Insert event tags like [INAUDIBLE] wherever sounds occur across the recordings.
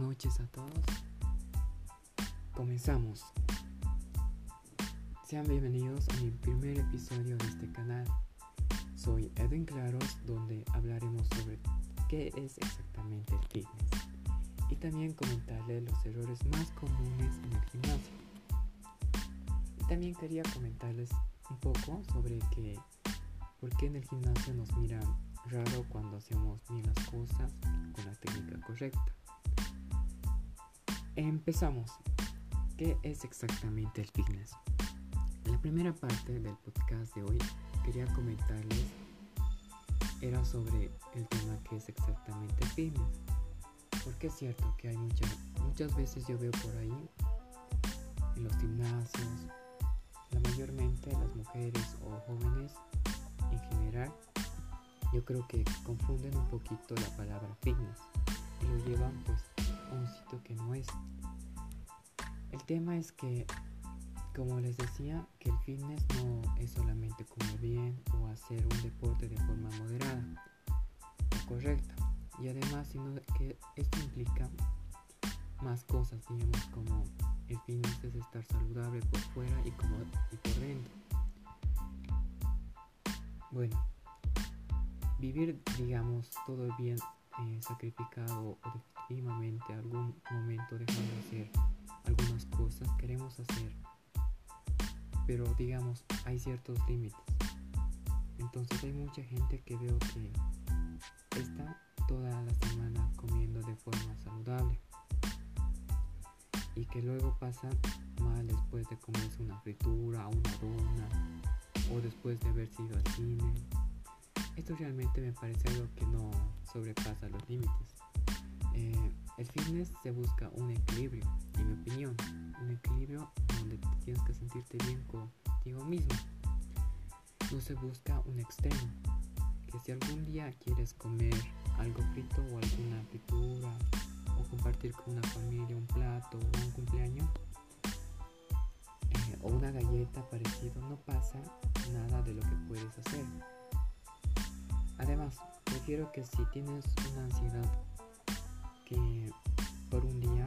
noches a todos. Comenzamos. Sean bienvenidos a mi primer episodio de este canal. Soy Edwin Claros, donde hablaremos sobre qué es exactamente el fitness y también comentarles los errores más comunes en el gimnasio. Y también quería comentarles un poco sobre que por qué en el gimnasio nos miran raro cuando hacemos bien las cosas con la técnica correcta. Empezamos. ¿Qué es exactamente el fitness? La primera parte del podcast de hoy quería comentarles era sobre el tema que es exactamente el fitness. Porque es cierto que hay muchas, muchas veces yo veo por ahí en los gimnasios, la mayormente las mujeres o jóvenes en general, yo creo que confunden un poquito la palabra fitness y lo llevan pues un sitio que no es. El tema es que, como les decía, que el fitness no es solamente comer bien o hacer un deporte de forma moderada o correcta. Y además, sino que esto implica más cosas, digamos, como el fitness es estar saludable por fuera y, como, y por dentro. Bueno, vivir, digamos, todo bien eh, sacrificado o definitivamente algún momento dejando de hacer algunas cosas queremos hacer pero digamos hay ciertos límites entonces hay mucha gente que veo que está toda la semana comiendo de forma saludable y que luego pasa mal después de comerse una fritura, una dona o después de haber sido al cine. Esto realmente me parece algo que no sobrepasa los límites. Eh, el fitness se busca un equilibrio, en mi opinión, un equilibrio donde tienes que sentirte bien contigo mismo. No se busca un extremo, que si algún día quieres comer algo frito o alguna fritura o compartir con una familia un plato o un cumpleaños eh, o una galleta parecido, no pasa nada de lo que puedes hacer. Además, prefiero que si tienes una ansiedad que por un día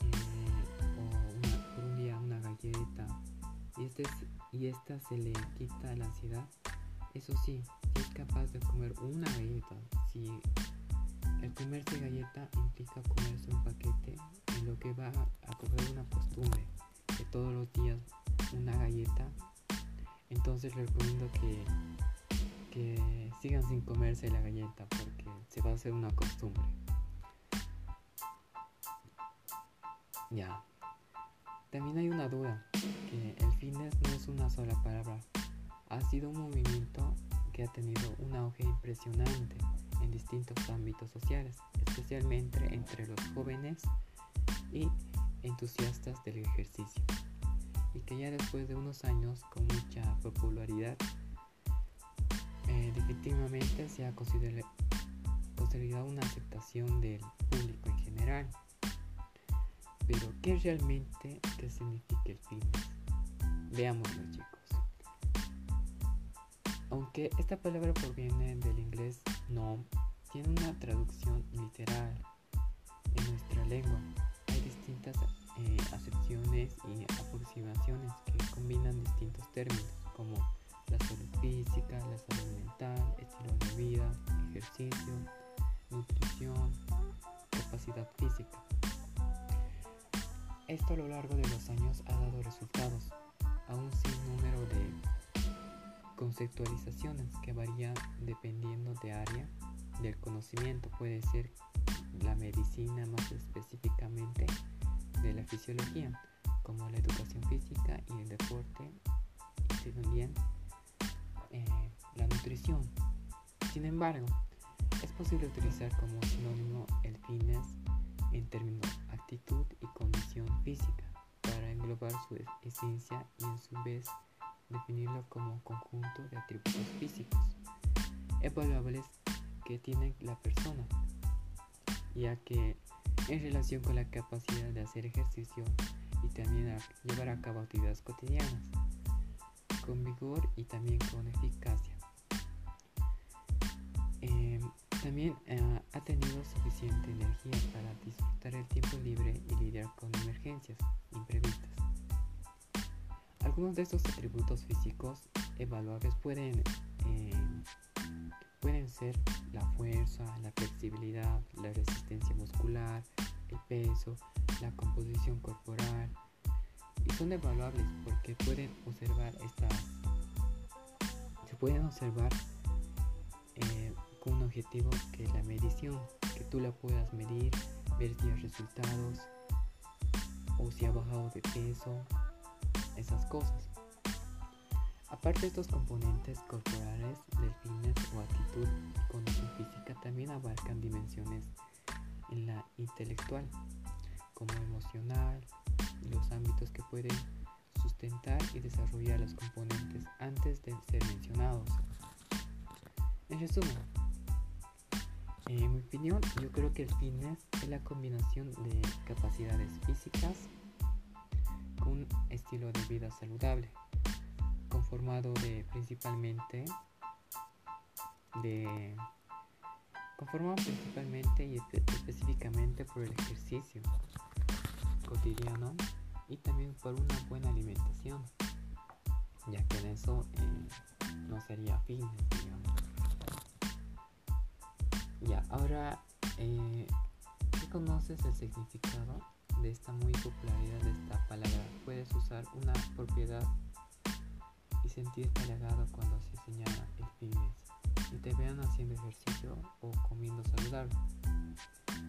eh, o una, por un día una galleta y, este, y esta se le quita la ansiedad, eso sí, si es capaz de comer una galleta, si el comerse galleta implica comerse un paquete, en lo que va a coger una costumbre de todos los días una galleta, entonces recomiendo que, que sigan sin comerse la galleta porque se va a hacer una costumbre. Ya. También hay una duda, que el fitness no es una sola palabra. Ha sido un movimiento que ha tenido un auge impresionante en distintos ámbitos sociales, especialmente entre los jóvenes y entusiastas del ejercicio. Y que ya después de unos años con mucha popularidad, eh, definitivamente se ha considerado una aceptación del público en general. Pero, ¿qué realmente significa el fitness? Veámoslo, chicos. Aunque esta palabra proviene del inglés no, tiene una traducción literal en nuestra lengua. Hay distintas eh, acepciones y aproximaciones que combinan distintos términos como la salud física, la salud mental, estilo de vida, ejercicio, nutrición, capacidad física. Esto a lo largo de los años ha dado resultados a un sinnúmero de conceptualizaciones que varían dependiendo de área del conocimiento. Puede ser la medicina más específicamente de la fisiología, como la educación física y el deporte, y también eh, la nutrición. Sin embargo, es posible utilizar como sinónimo el fitness en términos actitud y condición física para englobar su esencia y en su vez definirlo como conjunto de atributos físicos evaluables que tiene la persona, ya que en relación con la capacidad de hacer ejercicio y también llevar a cabo actividades cotidianas con vigor y también con eficacia. Em, también eh, ha tenido suficiente energía para disfrutar el tiempo libre y lidiar con emergencias imprevistas. Algunos de estos atributos físicos evaluables pueden, eh, pueden ser la fuerza, la flexibilidad, la resistencia muscular, el peso, la composición corporal, son evaluables porque pueden observar estas se pueden observar eh, con un objetivo que es la medición que tú la puedas medir ver si hay resultados o si ha bajado de peso esas cosas. Aparte de estos componentes corporales del fitness o actitud y condición física también abarcan dimensiones en la intelectual emocional y los ámbitos que pueden sustentar y desarrollar los componentes antes de ser mencionados. En resumen, en mi opinión, yo creo que el fitness es la combinación de capacidades físicas con un estilo de vida saludable, conformado de principalmente de conformado principalmente y específicamente por el ejercicio, cotidiano y también por una buena alimentación, ya que en eso eh, no sería digamos. Ya, ahora, eh, ¿qué conoces el significado de esta muy popularidad de esta palabra? Puedes usar una propiedad y sentirte halagado cuando se señala el fitness y te vean haciendo ejercicio o comiendo saludable.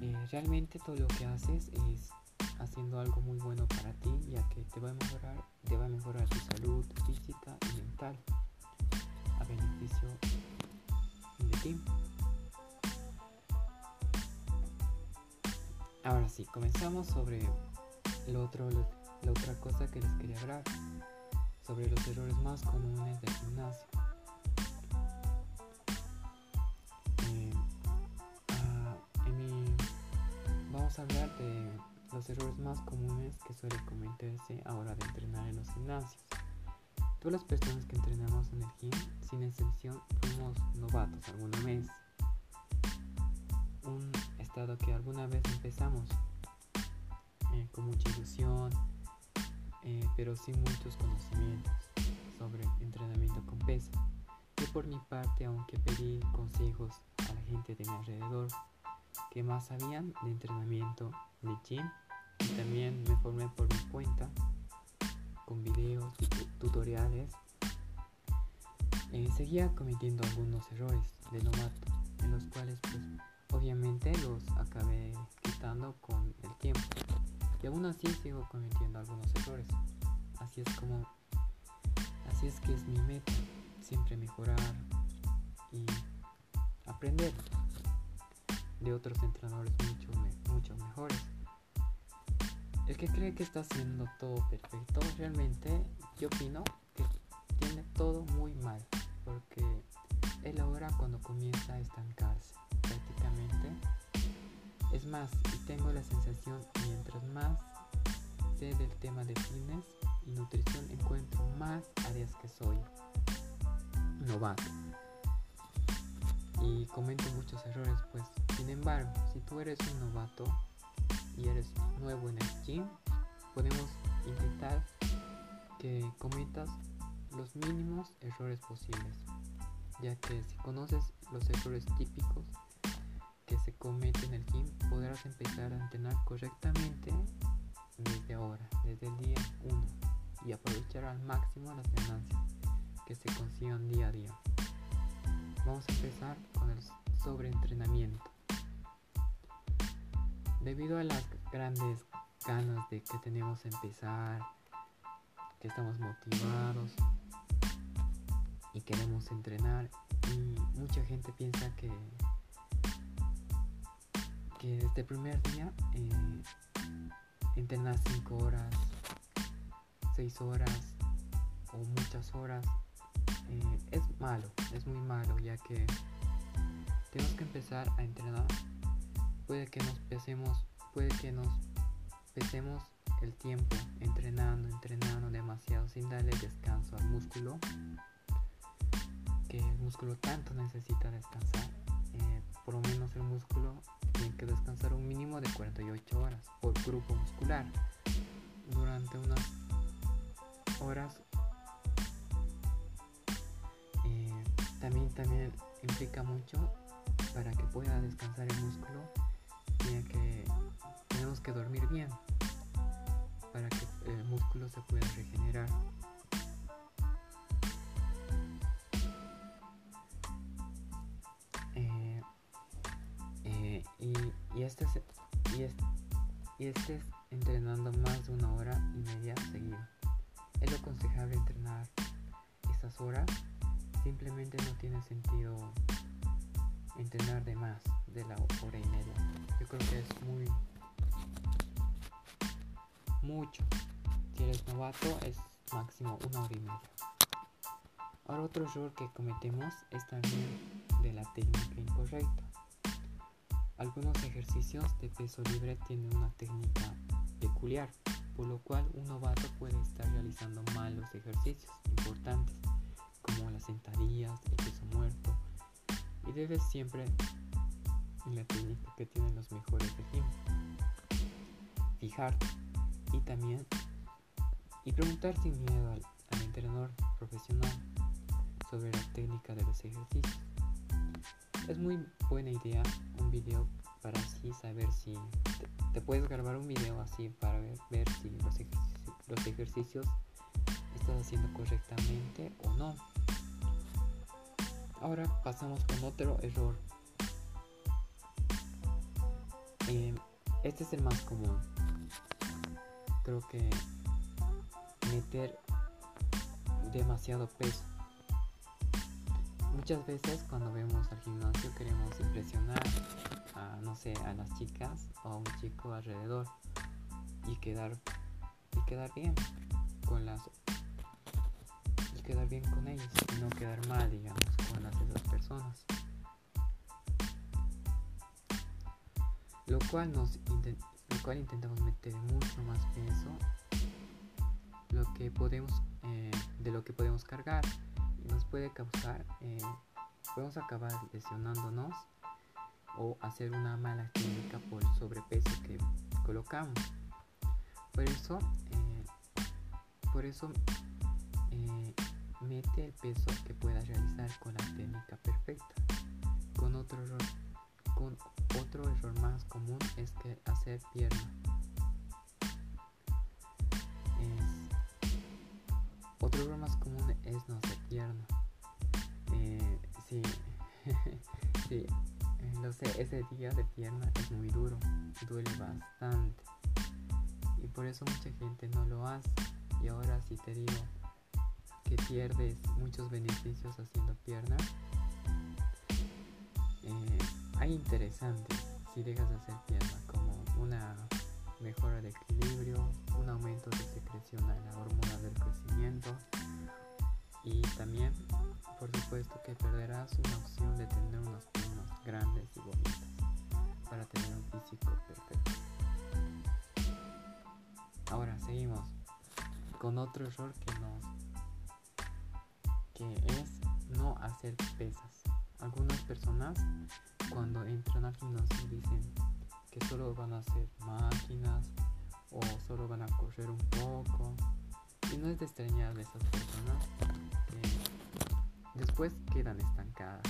Eh, realmente todo lo que haces es haciendo algo muy bueno para ti, ya que te va a mejorar, te va a mejorar tu salud física y mental a beneficio de ti. Ahora sí, comenzamos sobre lo otro, la otra cosa que les quería hablar, sobre los errores más comunes del gimnasio. Eh, ah, vamos a hablar de los errores más comunes que suelen cometerse a hora de entrenar en los gimnasios. Todas las personas que entrenamos en el gym, sin excepción, fuimos novatos alguna vez. Un estado que alguna vez empezamos eh, con mucha ilusión, eh, pero sin muchos conocimientos sobre entrenamiento con peso. Yo por mi parte, aunque pedí consejos a la gente de mi alrededor que más sabían de entrenamiento de gym, y también me formé por mi cuenta con videos tutoriales. Eh, seguía cometiendo algunos errores de novato, en los cuales pues obviamente los acabé quitando con el tiempo. Y aún así sigo cometiendo algunos errores. Así es como, así es que es mi meta, siempre mejorar y aprender de otros entrenadores mucho, mucho mejores. El que cree que está haciendo todo perfecto, realmente yo opino que tiene todo muy mal, porque él ahora cuando comienza a estancarse prácticamente. Es más, y tengo la sensación, mientras más sé del tema de fitness y nutrición, encuentro más áreas que soy novato. Y comento muchos errores, pues sin embargo, si tú eres un novato, y eres nuevo en el gym, podemos intentar que cometas los mínimos errores posibles, ya que si conoces los errores típicos que se cometen en el gym, podrás empezar a entrenar correctamente desde ahora, desde el día 1, y aprovechar al máximo las ganancias que se consigan día a día. Vamos a empezar con el sobreentrenamiento. Debido a las grandes ganas de que tenemos empezar, que estamos motivados y queremos entrenar y mucha gente piensa que que desde el primer día eh, entrenar 5 horas, 6 horas o muchas horas eh, es malo, es muy malo ya que tenemos que empezar a entrenar puede que nos pesemos, puede que nos pesemos el tiempo entrenando, entrenando demasiado sin darle descanso al músculo, que el músculo tanto necesita descansar. Eh, por lo menos el músculo tiene que descansar un mínimo de 48 horas por grupo muscular durante unas horas eh, también también implica mucho para que pueda descansar el músculo tenemos que dormir bien para que el músculo se pueda regenerar eh, eh, y, y, este y, este, y este entrenando más de una hora y media seguida. Es lo aconsejable entrenar estas horas. Simplemente no tiene sentido entrenar de más de la hora y media. Creo que es muy mucho. Si eres novato es máximo una hora y media. Ahora otro error que cometemos es también de la técnica incorrecta. Algunos ejercicios de peso libre tienen una técnica peculiar, por lo cual un novato puede estar realizando mal los ejercicios importantes, como las sentadillas, el peso muerto, y debes siempre en la técnica que tienen los mejores regímenes. Fijarte y también y preguntar sin miedo al, entrenador profesional sobre la técnica de los ejercicios. Es muy buena idea un video para así saber si te, puedes grabar un video así para ver, si los ejercicios estás haciendo correctamente o no. Ahora pasamos con otro error. Este es el más común. Creo que meter demasiado peso Muchas veces cuando vemos al gimnasio queremos impresionar a, no sé, a las chicas o a un chico alrededor y quedar, y quedar bien con las y quedar bien con ellos no quedar mal digamos con las otras personas lo cual nos lo cual intentamos meter mucho más peso lo que podemos eh, de lo que podemos cargar nos puede causar, eh, podemos acabar lesionándonos o hacer una mala técnica por el sobrepeso que colocamos. Por eso, eh, por eso mete el peso que puedas realizar con la técnica perfecta. Con otro otro error más común es que hacer pierna. otro error más común es no hacer pierna. Eh, sí, [LAUGHS] sí, no sé, ese día de pierna es muy duro, duele bastante. Y por eso mucha gente no lo hace. Y ahora si te digo que pierdes muchos beneficios haciendo pierna, eh, hay interesantes si dejas de hacer pierna, como una mejora de equilibrio, un aumento de secreción a la hormona del crecimiento y también por supuesto que perderás una opción de tener unas piernas grandes y bonitas para tener un físico perfecto. Ahora seguimos con otro error que nos que es no hacer pesas. Algunas personas cuando entran al gimnasio dicen que solo van a hacer máquinas o solo van a correr un poco. Y no es de extrañar esas personas que después quedan estancadas.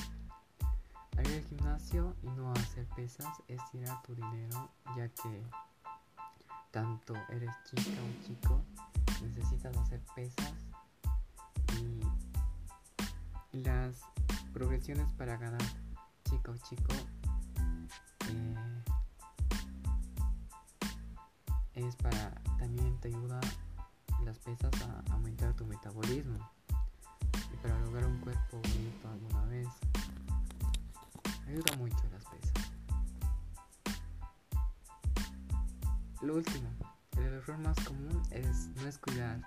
Ir al gimnasio y no hacer pesas es tirar tu dinero ya que tanto eres chica o chico necesitas hacer pesas y las progresiones para ganar chica o chico eh, es para también te ayuda las pesas a aumentar tu metabolismo y para lograr un cuerpo bonito alguna vez. Ayuda mucho las pesas. Lo último el error más común es no es cuidar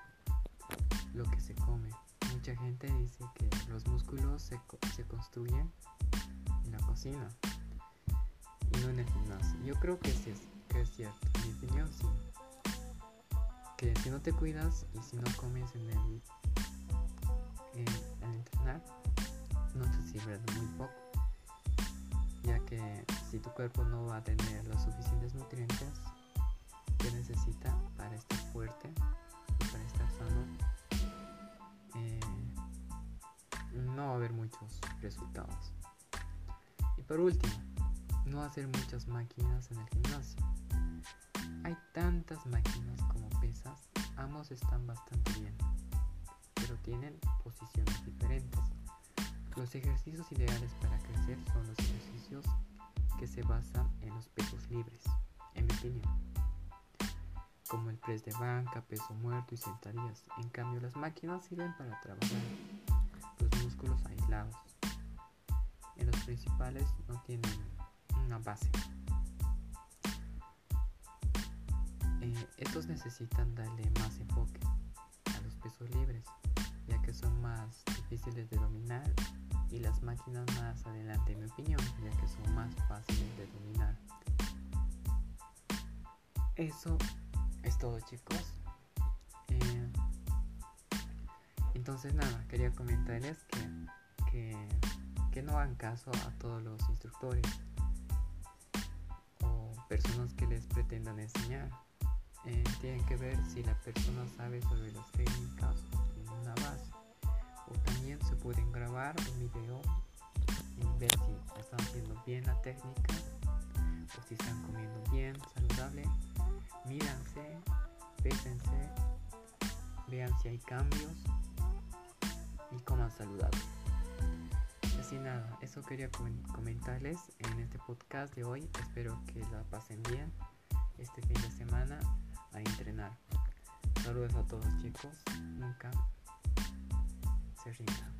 lo que se come. Mucha gente dice que los músculos se, se construyen y no en el gimnasio yo creo que es es cierto, mi opinión sí. Que si no te cuidas y si no comes en el, en, entrenar, no te sirve muy poco. Ya que si tu cuerpo no va a tener los suficientes nutrientes que necesita para estar fuerte y para estar sano, eh, no va a haber muchos resultados. Por último, no hacer muchas máquinas en el gimnasio. Hay tantas máquinas como pesas, ambos están bastante bien, pero tienen posiciones diferentes. Los ejercicios ideales para crecer son los ejercicios que se basan en los pesos libres, en mi opinión, como el press de banca, peso muerto y sentadillas. En cambio, las máquinas sirven para trabajar los músculos aislados. Principales no tienen una base. Eh, estos necesitan darle más enfoque a los pesos libres, ya que son más difíciles de dominar y las máquinas más adelante en mi opinión, ya que son más fáciles de dominar. Eso es todo chicos. Eh, entonces nada, quería comentarles que, no hagan caso a todos los instructores o personas que les pretendan enseñar. Eh, tienen que ver si la persona sabe sobre las técnicas o tiene una base o también se pueden grabar un video y ver si están haciendo bien la técnica o si están comiendo bien, saludable. Míranse, pésense, vean si hay cambios y coman saludable. Así nada, eso quería comentarles en este podcast de hoy. Espero que la pasen bien este fin de semana a entrenar. Saludos a todos chicos, nunca se rindan.